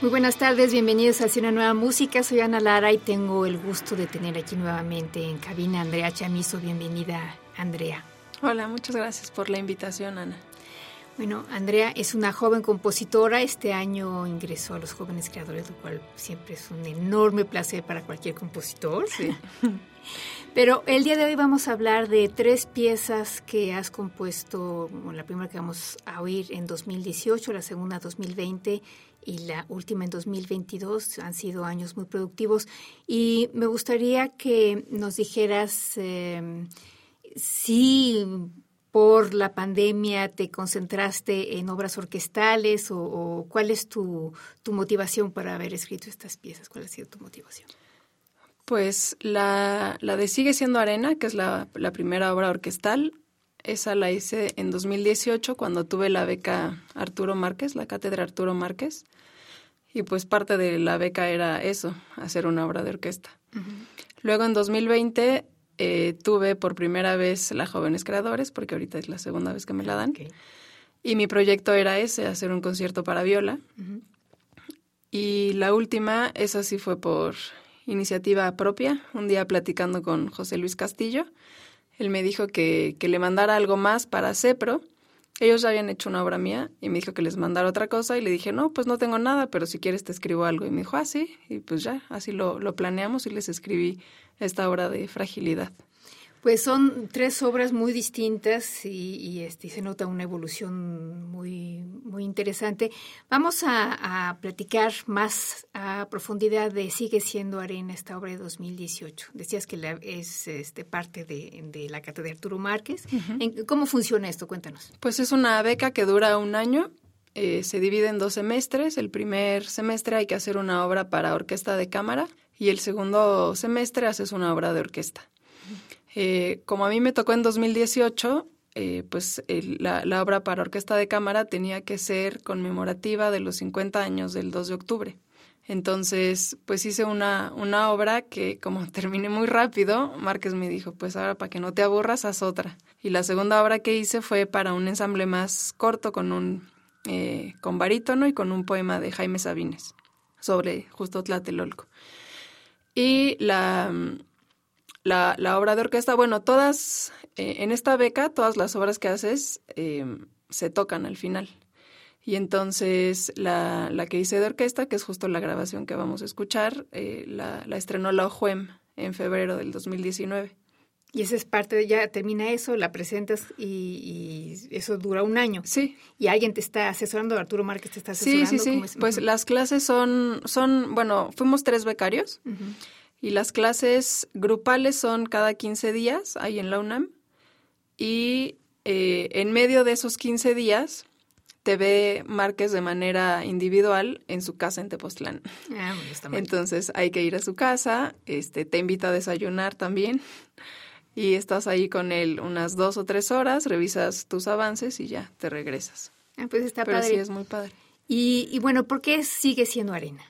Muy buenas tardes, bienvenidos a una nueva música. Soy Ana Lara y tengo el gusto de tener aquí nuevamente en cabina Andrea Chamizo. Bienvenida, Andrea. Hola, muchas gracias por la invitación, Ana. Bueno, Andrea es una joven compositora. Este año ingresó a los jóvenes creadores, lo cual siempre es un enorme placer para cualquier compositor. Sí. Pero el día de hoy vamos a hablar de tres piezas que has compuesto, la primera que vamos a oír en 2018, la segunda 2020 y la última en 2022. Han sido años muy productivos y me gustaría que nos dijeras em, si por la pandemia te concentraste en obras orquestales o, cuál es tu, tu, motivación para haber escrito estas piezas, cuál ha sido tu motivación. Pues la, la de Sigue siendo Arena, que es la, la primera obra orquestal, esa la hice en 2018 cuando tuve la beca Arturo Márquez, la cátedra Arturo Márquez. Y pues parte de la beca era eso, hacer una obra de orquesta. Luego en 2020 eh, tuve por primera vez la Jóvenes Creadores, porque ahorita es la segunda vez que me la dan. Y mi proyecto era ese, hacer un concierto para viola. Y la última, esa sí fue por iniciativa propia, un día platicando con José Luis Castillo él me dijo que, que le mandara algo más para CEPRO. Ellos ya habían hecho una obra mía y me dijo que les mandara otra cosa y le dije, no, pues no tengo nada, pero si quieres te escribo algo. Y me dijo, ah, sí, y pues ya, así lo, lo planeamos y les escribí esta obra de fragilidad. Pues son tres obras muy distintas y, este, se nota una evolución muy, muy interesante. Vamos a, platicar más a profundidad de Sigue siendo Arena, esta obra de 2018. Decías que la, es este, parte de, la cátedra Arturo Márquez. ¿Cómo funciona esto? Cuéntanos. Pues es una beca que dura un año. Eh, se divide en dos semestres. El primer semestre hay que hacer una obra para orquesta de cámara y el segundo semestre haces una obra de orquesta. Eh, como a mí me tocó en 2018, eh, pues la, obra para orquesta de cámara tenía que ser conmemorativa de los 50 años del 2 de octubre. Entonces, pues hice una, una obra que como terminé muy rápido, Márquez me dijo, pues ahora para que no te aburras, haz otra. Y la segunda obra que hice fue para un ensamble más corto con un eh, con barítono y con un poema de Jaime Sabines sobre justo Tlatelolco. Y la, la, la obra de orquesta, bueno, todas, eh, en esta beca, todas las obras que haces eh, se tocan al final. Y entonces la, la, que hice de orquesta, que es justo la grabación que vamos a escuchar, eh, la, la, estrenó la OJUEM en febrero del 2019. Y esa es parte de, ya termina eso, la presentas y, y, eso dura un año. Sí. Y alguien te está asesorando, Arturo Márquez te está asesorando. Sí, sí, sí. Pues las clases son, son, bueno, fuimos tres becarios. Y las clases grupales son cada 15 días ahí en la UNAM. Y eh, en medio de esos 15 días te ve Márquez de manera individual en su casa en Tepoztlán. Ah, Entonces hay que ir a su casa, este, te invita a desayunar también y estás ahí con él unas dos o tres horas, revisas tus avances y ya te regresas. Ah, pues está Pero padre. sí es muy padre. Y, y bueno, ¿por qué sigue siendo arena?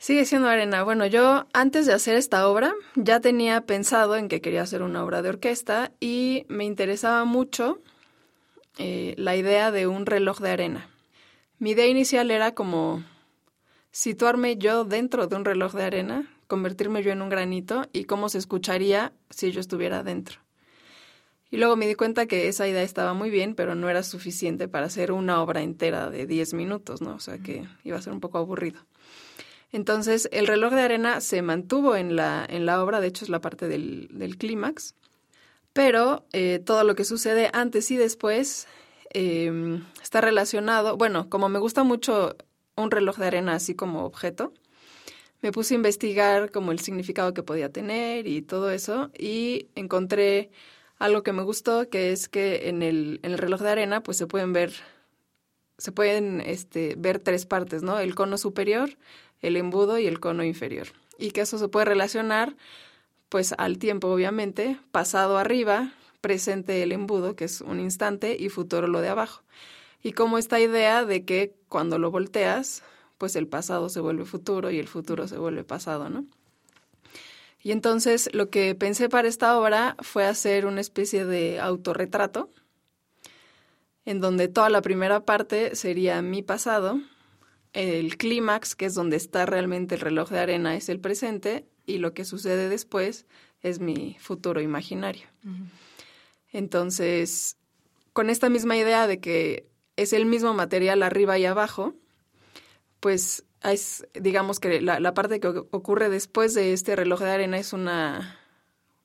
Sigue siendo arena. Bueno, yo antes de hacer esta obra ya tenía pensado en que quería hacer una obra de orquesta y me interesaba mucho eh, la idea de un reloj de arena. Mi idea inicial era como situarme yo dentro de un reloj de arena, convertirme yo en un granito y cómo se escucharía si yo estuviera dentro. Y luego me di cuenta que esa idea estaba muy bien, pero no era suficiente para hacer una obra entera de 10 minutos, ¿no? O sea que iba a ser un poco aburrido. Entonces, el reloj de arena se mantuvo en la, en la obra, de hecho es la parte del, del clímax, pero eh, todo lo que sucede antes y después eh, está relacionado, bueno, como me gusta mucho un reloj de arena así como objeto, me puse a investigar como el significado que podía tener y todo eso y encontré algo que me gustó, que es que en el, el reloj de arena pues se pueden ver se pueden este, ver tres partes, ¿no? El cono superior, el embudo y el cono inferior. Y que eso se puede relacionar pues al tiempo, obviamente, pasado arriba, presente el embudo, que es un instante, y futuro lo de abajo. Y como esta idea de que cuando lo volteas, pues el pasado se vuelve futuro y el futuro se vuelve pasado, ¿no? Y entonces lo que pensé para esta obra fue hacer una especie de autorretrato, en donde toda la primera parte sería mi pasado, el clímax, que es donde está realmente el reloj de arena, es el presente, y lo que sucede después es mi futuro imaginario. Entonces, con esta misma idea de que es el mismo material arriba y abajo, pues es, digamos que la, la parte que ocurre después de este reloj de arena es una,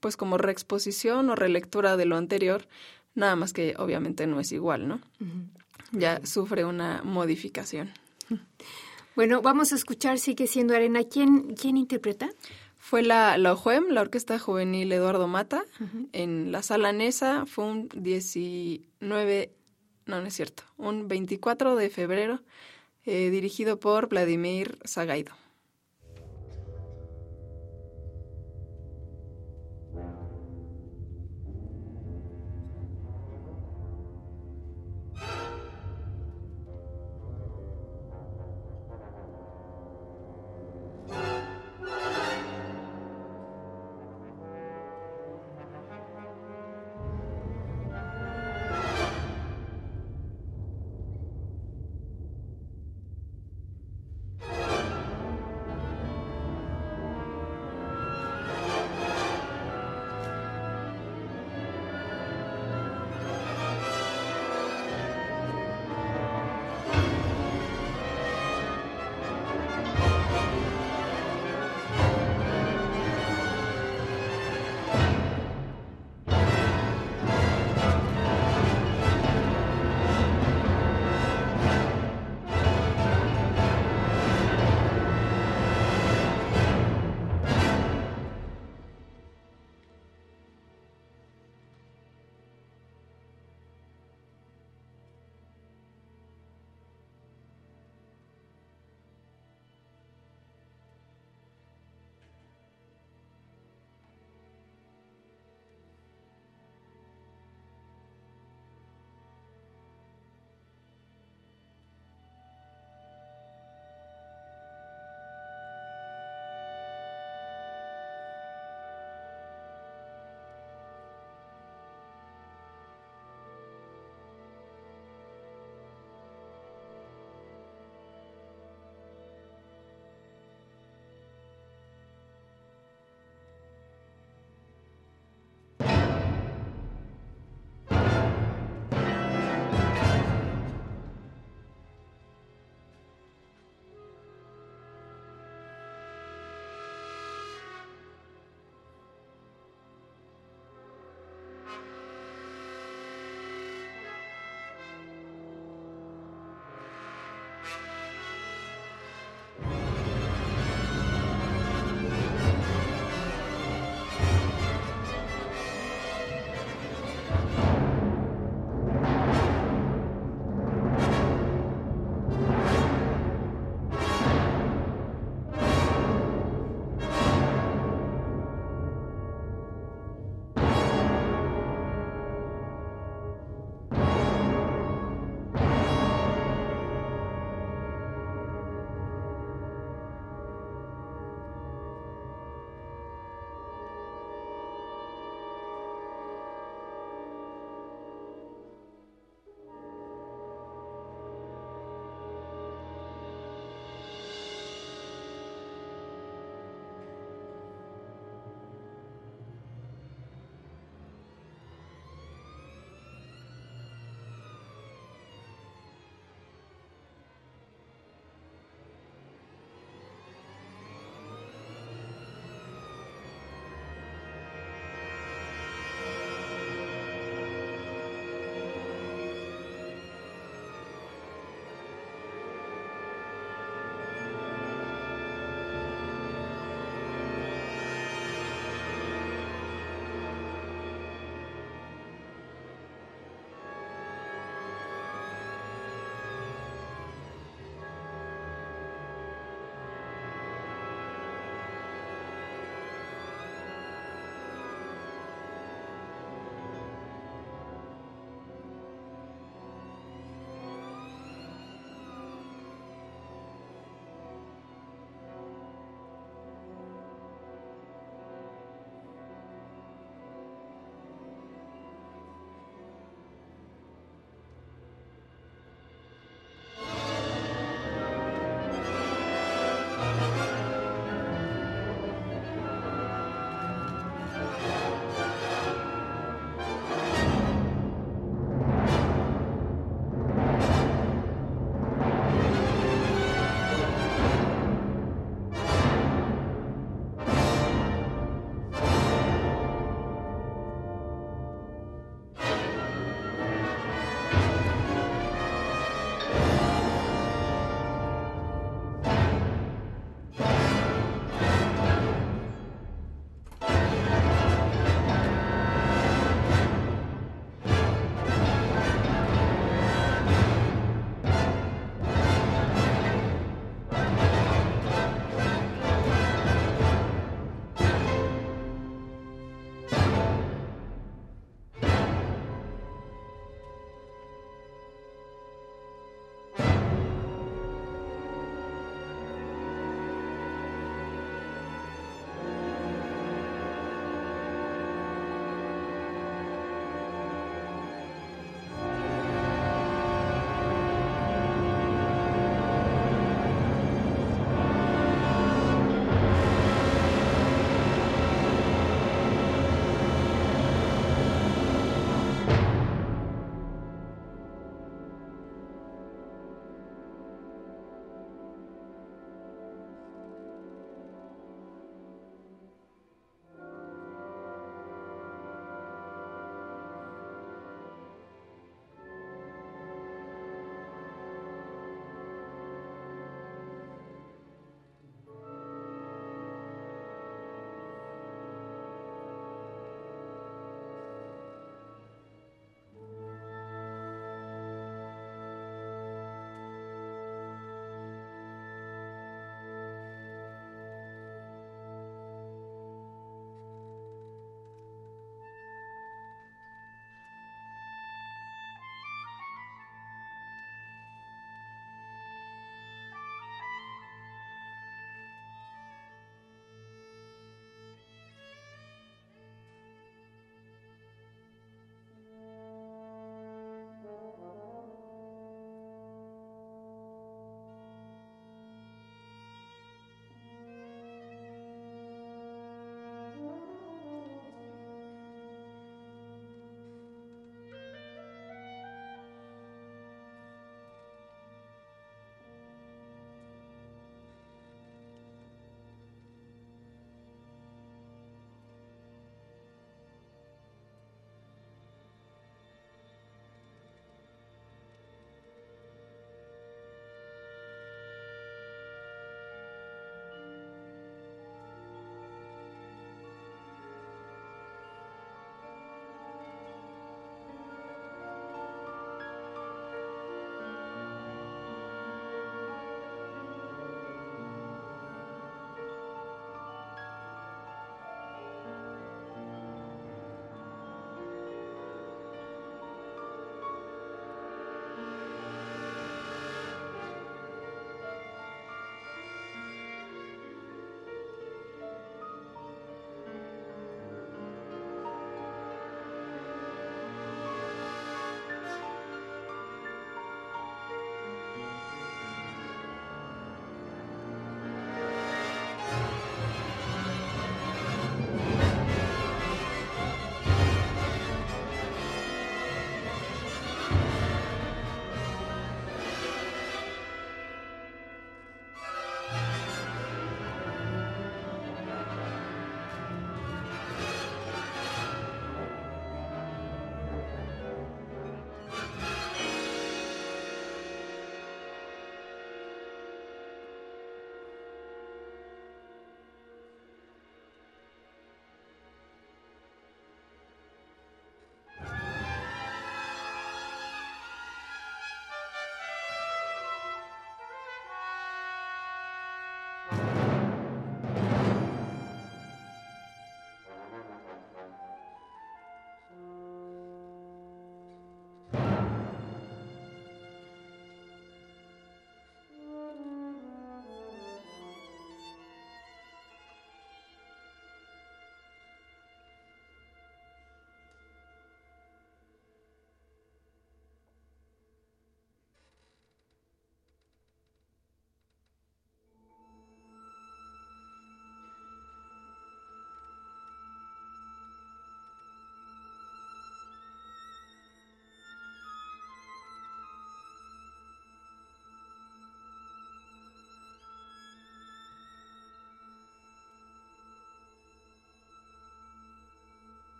pues como reexposición o relectura de lo anterior, nada más que obviamente no es igual, ¿no? Ya sufre una modificación. Bueno, vamos a escuchar Sigue siendo arena. ¿Quién, quién interpreta? Fue la, la OJUEM, la Orquesta Juvenil Eduardo Mata, en la sala Nesa, fue un 19, no, no es cierto, un 24 de febrero, eh, dirigido por Vladimir Zagaido.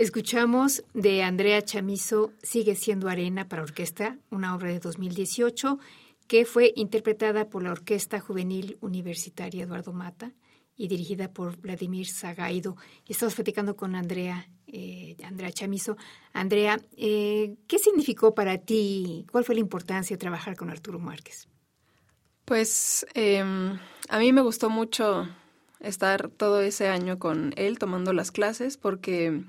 Escuchamos de Andrea Chamizo Sigue siendo arena para orquesta, una obra de 2018 que fue interpretada por la Orquesta Juvenil Universitaria Eduardo Mata y dirigida por Vladimir Zagaido. Estamos platicando con Andrea, eh, Andrea Chamizo. Andrea, eh, ¿qué significó para ti, cuál fue la importancia de trabajar con Arturo Márquez? Pues em, a mí me gustó mucho estar todo ese año con él tomando las clases porque,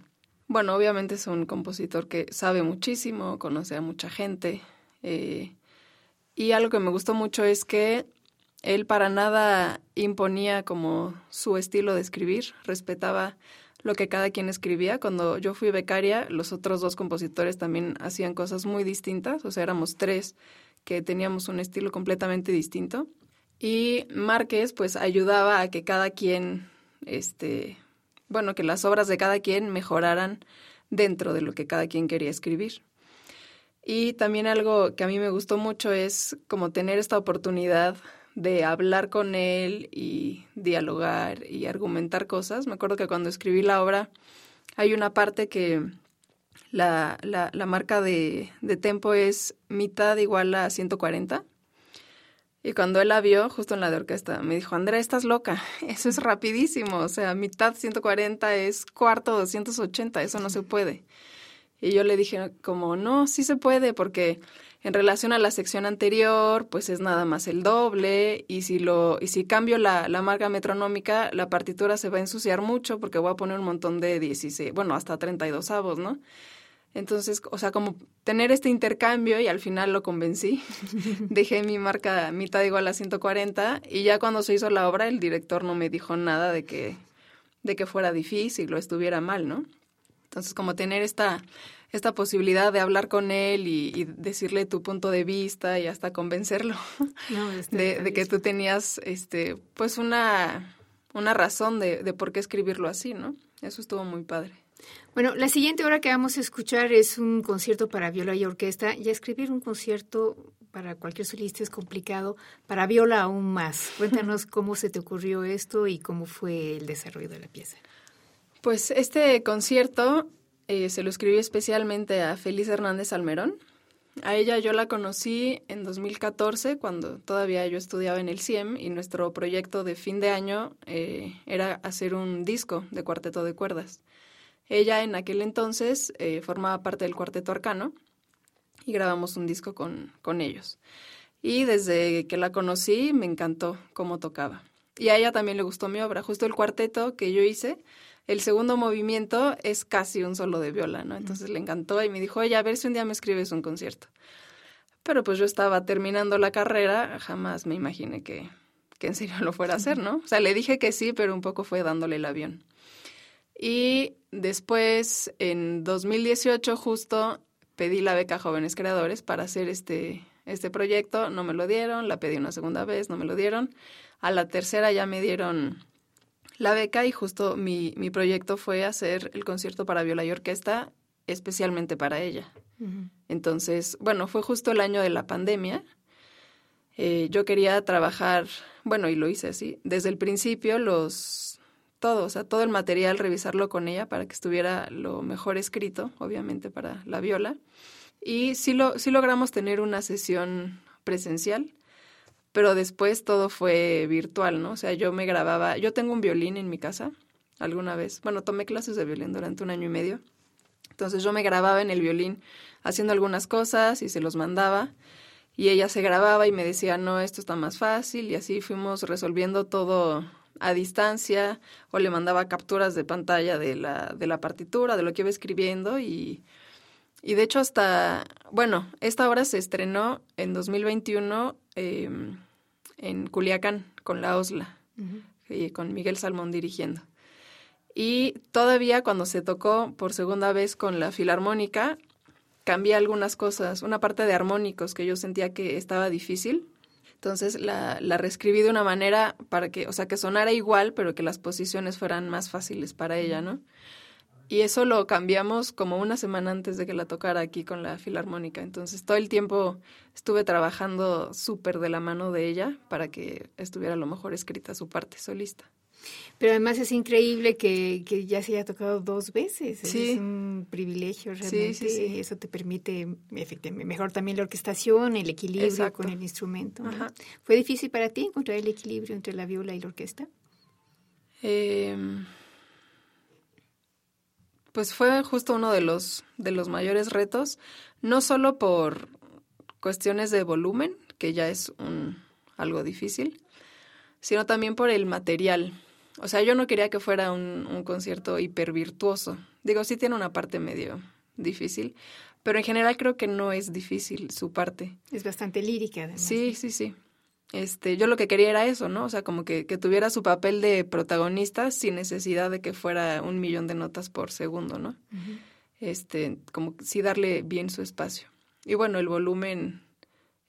bueno, obviamente es un compositor que sabe muchísimo, conoce a mucha gente. Eh, y algo que me gustó mucho es que él para nada imponía como su estilo de escribir, respetaba lo que cada quien escribía. Cuando yo fui becaria, los otros dos compositores también hacían cosas muy distintas, o sea, éramos tres que teníamos un estilo completamente distinto. Y Márquez pues ayudaba a que cada quien, este, bueno, que las obras de cada quien mejoraran dentro de lo que cada quien quería escribir. Y también algo que a mí me gustó mucho es como tener esta oportunidad de hablar con él y dialogar y argumentar cosas. Me acuerdo que cuando escribí la obra hay una parte que la, la, marca de, de, tempo es mitad igual a 140. Y cuando él la vio, justo en la de orquesta, me dijo, Andrea, estás loca, eso es rapidísimo, o sea, mitad 140 es cuarto 280, eso no se puede. Y yo le dije como, no, sí se puede, porque en relación a la sección anterior, pues es nada más el doble, y si lo, y si cambio la, la marca metronómica, la partitura se va a ensuciar mucho porque voy a poner un montón de 16, bueno, hasta 32 avos, ¿no? Entonces, o sea, como tener este intercambio y al final lo convencí. Dejé mi marca mitad igual a 140 y ya cuando se hizo la obra el director no me dijo nada de que de que fuera difícil o estuviera mal, ¿no? Entonces, como tener esta esta posibilidad de hablar con él y, decirle tu punto de vista y hasta convencerlo de, que tú tenías este pues una una razón de, de por qué escribirlo así, ¿no? Eso estuvo muy padre. Bueno, la siguiente hora que vamos a escuchar es un concierto para viola y orquesta. Y escribir un concierto para cualquier solista es complicado, para viola aún más. Cuéntanos cómo se te ocurrió esto y cómo fue el desarrollo de la pieza. Pues este concierto eh, se lo escribí especialmente a Feliz Hernández Almerón. A ella yo la conocí en 2014 cuando todavía yo estudiaba en el CIEM y nuestro proyecto de fin de año eh, era hacer un disco de cuarteto de cuerdas. Ella en aquel entonces eh, formaba parte del Cuarteto Arcano y grabamos un disco con, con ellos. Y desde que la conocí me encantó cómo tocaba. Y a ella también le gustó mi obra. Justo el cuarteto que yo hice, el segundo movimiento es casi un solo de viola, ¿no? Entonces le encantó y me dijo, oye, a ver si un día me escribes un concierto. Pero pues yo estaba terminando la carrera, jamás me imaginé que, que en serio lo fuera a hacer, ¿no? O sea, le dije que sí, pero un poco fue dándole el avión. Y después, en 2018, justo pedí la beca Jóvenes Creadores para hacer este, este proyecto. No me lo dieron, la pedí una segunda vez, no me lo dieron. A la tercera ya me dieron la beca y justo mi, mi proyecto fue hacer el concierto para viola y orquesta especialmente para ella. Entonces, bueno, fue justo el año de la pandemia. Eh, yo quería trabajar, bueno, y lo hice así, desde el principio los todo, o sea, todo el material, revisarlo con ella para que estuviera lo mejor escrito, obviamente para la viola. Y sí, lo, sí logramos tener una sesión presencial, pero después todo fue virtual, ¿no? O sea, yo me grababa, yo tengo un violín en mi casa alguna vez, bueno, tomé clases de violín durante un año y medio, entonces yo me grababa en el violín haciendo algunas cosas y se los mandaba y ella se grababa y me decía, no, esto está más fácil y así fuimos resolviendo todo a distancia o le mandaba capturas de pantalla de la, de la partitura, de lo que iba escribiendo y, y de hecho hasta, bueno, esta obra se estrenó en 2021 em, en Culiacán con la OSLA y con Miguel Salmón dirigiendo. Y todavía cuando se tocó por segunda vez con la Filarmónica, cambié algunas cosas, una parte de armónicos que yo sentía que estaba difícil entonces la, la reescribí de una manera para que, o sea, que sonara igual, pero que las posiciones fueran más fáciles para ella, ¿no? Y eso lo cambiamos como una semana antes de que la tocara aquí con la filarmónica. Entonces todo el tiempo estuve trabajando súper de la mano de ella para que estuviera a lo mejor escrita su parte solista. Pero además es increíble que, que, ya se haya tocado dos veces. Sí. Es un privilegio realmente. Sí, sí, Eso te permite efectivamente, mejor también la orquestación, el equilibrio con el instrumento. ¿Fue difícil para ti encontrar el equilibrio entre la viola y la orquesta? Eh, pues fue justo uno de los, de los mayores retos, no solo por cuestiones de volumen, que ya es un, algo difícil, sino también por el material. O sea, yo no quería que fuera un, un concierto hiper virtuoso. Digo, sí tiene una parte medio difícil, pero en general creo que no es difícil su parte. Es bastante lírica, además. Sí, sí, sí. Este, yo lo que quería era eso, ¿no? O sea, como que, que tuviera su papel de protagonista sin necesidad de que fuera un millón de notas por segundo, ¿no? Este, como sí darle bien su espacio. Y bueno, el volumen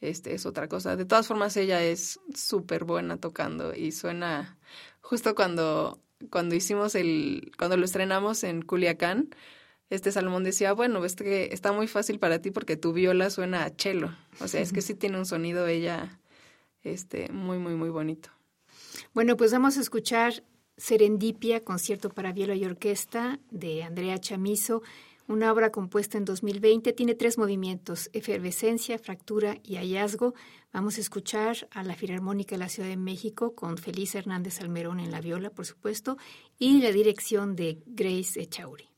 este, es otra cosa. De todas formas, ella es súper buena tocando y suena justo cuando, cuando hicimos el, cuando lo estrenamos en Culiacán, este Salomón decía, bueno, ves que está muy fácil para ti porque tu viola suena a cello. O sea, es que sí tiene un sonido ella este, muy, muy, muy bonito. Bueno, pues vamos a escuchar Serendipia, concierto para viola y orquesta de Andrea Chamizo, una obra compuesta en 2020. Tiene tres movimientos, efervescencia, fractura y hallazgo. Vamos a escuchar a la Filarmónica de la Ciudad de México con Feliz Hernández Almerón en la viola, por supuesto, y la dirección de Grace Echauri.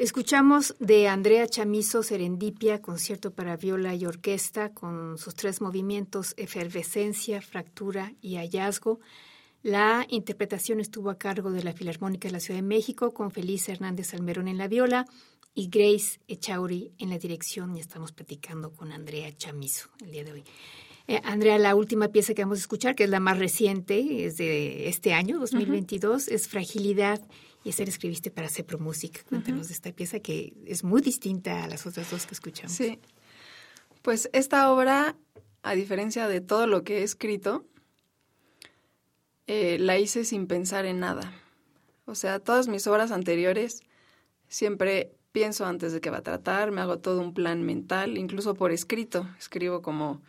Escuchamos de Andrea Chamizo Serendipia, concierto para viola y orquesta, con sus tres movimientos, efervescencia, fractura y hallazgo. La interpretación estuvo a cargo de la Filarmónica de la Ciudad de México, con Feliz Hernández Almerón en la viola y Grace Echauri en la dirección. Y estamos platicando con Andrea Chamizo el día de hoy. Eh, Andrea, la última pieza que vamos a escuchar, que es la más reciente, es de este año, 2022, es Fragilidad y la escribiste para Cepro Music. Cuéntanos de esta pieza que es muy distinta a las otras dos que escuchamos. Sí. Pues esta obra, a diferencia de todo lo que he escrito, eh, la hice sin pensar en nada. O sea, todas mis obras anteriores siempre pienso antes de qué va a tratar, me hago todo un plan mental, incluso por escrito. Escribo como,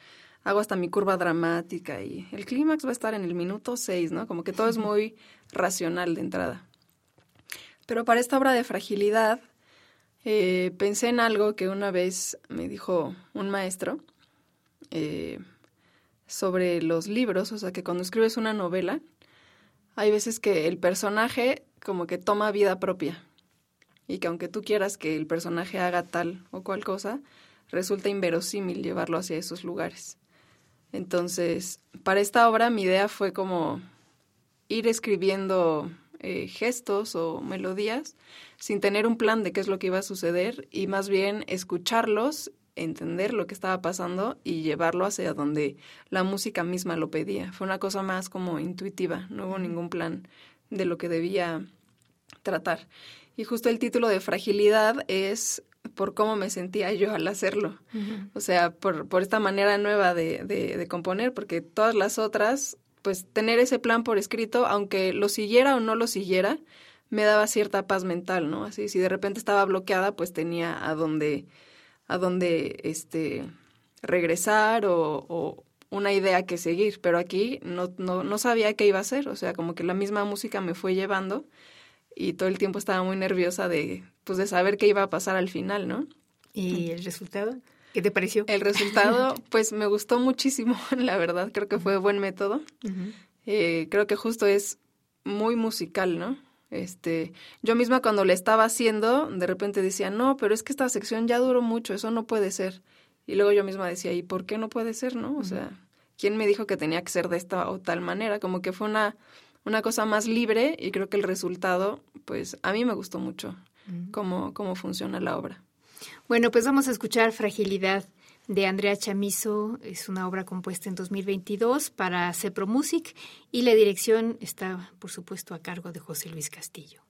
hago hasta mi curva dramática y el clímax va a estar en el minuto seis, ¿no? Como que todo es muy racional de entrada. Pero para esta obra de fragilidad, eh, pensé en algo que una vez me dijo un maestro eh, sobre los libros, o sea, que cuando escribes una novela, hay veces que el personaje como que toma vida propia y que aunque tú quieras que el personaje haga tal o cual cosa, resulta inverosímil llevarlo hacia esos lugares. Entonces, para esta obra mi idea fue como ir escribiendo eh, gestos o melodías sin tener un plan de qué es lo que iba a suceder y más bien escucharlos, entender lo que estaba pasando y llevarlo hacia donde la música misma lo pedía. Fue una cosa más como intuitiva, no hubo ningún plan de lo que debía tratar. Y justo el título de Fragilidad es por cómo me sentía yo al hacerlo. O sea, por, por esta manera nueva de, de, de, componer, porque todas las otras pues tener ese plan por escrito, aunque lo siguiera o no lo siguiera, me daba cierta paz mental, ¿no? Así, si de repente estaba bloqueada, pues tenía a dónde, a dónde, este, regresar o, o una idea que seguir, pero aquí no, no, no sabía qué iba a hacer, o sea, como que la misma música me fue llevando y todo el tiempo estaba muy nerviosa de, pues, de saber qué iba a pasar al final, ¿no? ¿Y el resultado? ¿Qué te pareció? El resultado, pues me gustó muchísimo, la verdad, creo que fue buen método. eh, creo que justo es muy musical, ¿no? Este, yo misma cuando le estaba haciendo, de repente decía, no, pero es que esta sección ya duró mucho, eso no puede ser. Y luego yo misma decía, ¿y por qué no puede ser, no? O sea, ¿quién me dijo que tenía que ser de esta o tal manera? Como que fue una, una cosa más libre y creo que el resultado, pues a mí me gustó mucho cómo, cómo funciona la obra. Bueno, pues vamos a escuchar Fragilidad de Andrea Chamizo. Es una obra compuesta en 2022 para Cepro Music y la dirección está, por supuesto, a cargo de José Luis Castillo.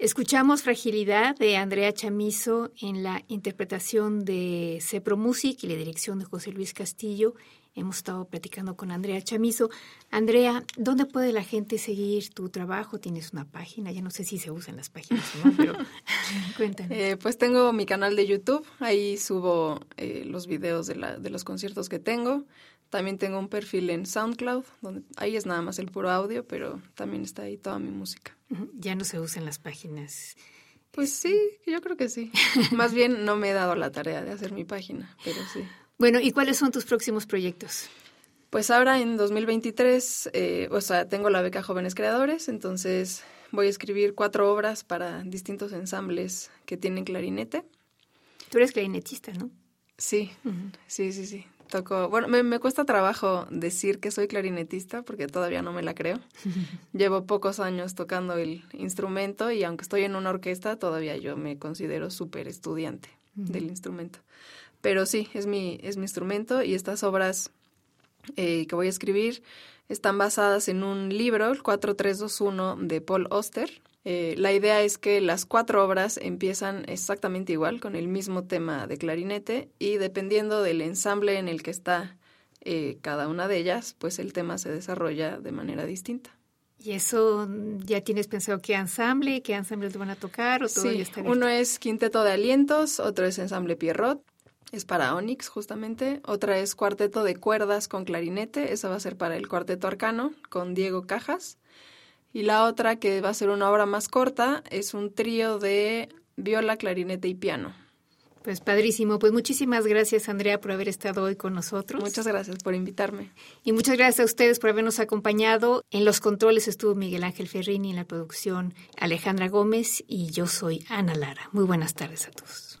Escuchamos Fragilidad de Andrea Chamizo en la interpretación de Cepro Music y la dirección de José Luis Castillo. Hemos estado platicando con Andrea Chamizo. Andrea, ¿dónde puede la gente seguir tu trabajo? ¿Tienes una página? Ya no sé si se usan las páginas o no, pero cuéntanos. Eh, pues tengo mi canal de YouTube, ahí subo eh, los videos de, la, de los conciertos que tengo. También tengo un perfil en SoundCloud, donde ahí es nada más el puro audio, pero también está ahí toda mi música. Ya no se usan las páginas. Pues sí, yo creo que sí. Más bien no me he dado la tarea de hacer mi página, pero sí. Bueno, ¿y cuáles son tus próximos proyectos? Pues ahora en 2023, eh, o sea, tengo la beca Jóvenes Creadores, entonces voy a escribir cuatro obras para distintos ensambles que tienen clarinete. Tú eres clarinetista, ¿no? Sí, sí, sí, sí. Toco, bueno, me, cuesta trabajo decir que soy clarinetista porque todavía no me la creo. Llevo pocos años tocando el instrumento y aunque estoy en una orquesta, todavía yo me considero súper estudiante del instrumento. Pero sí, es mi, es mi instrumento y estas obras eh, que voy a escribir están basadas en un libro, el 4321 de Paul Oster. Eh, la idea es que las cuatro obras empiezan exactamente igual, con el mismo tema de clarinete, y dependiendo del ensamble en el que está eh, cada una de ellas, pues el tema se desarrolla de manera distinta. ¿Y eso ya tienes pensado qué ensamble, qué ensamble te van a tocar? O todo sí, uno es Quinteto de Alientos, otro es Ensamble Pierrot, es para Onyx justamente, otra es Cuarteto de Cuerdas con clarinete, esa va a ser para el Cuarteto Arcano con Diego Cajas, y la otra que va a ser una obra más corta es un trío de viola, clarinete y piano. Pues padrísimo. Pues muchísimas gracias, Andrea, por haber estado hoy con nosotros. Muchas gracias por invitarme. Y muchas gracias a ustedes por habernos acompañado. En los controles estuvo Miguel Ángel Ferrini, en la producción Alejandra Gómez y yo soy Ana Lara. Muy buenas tardes a todos.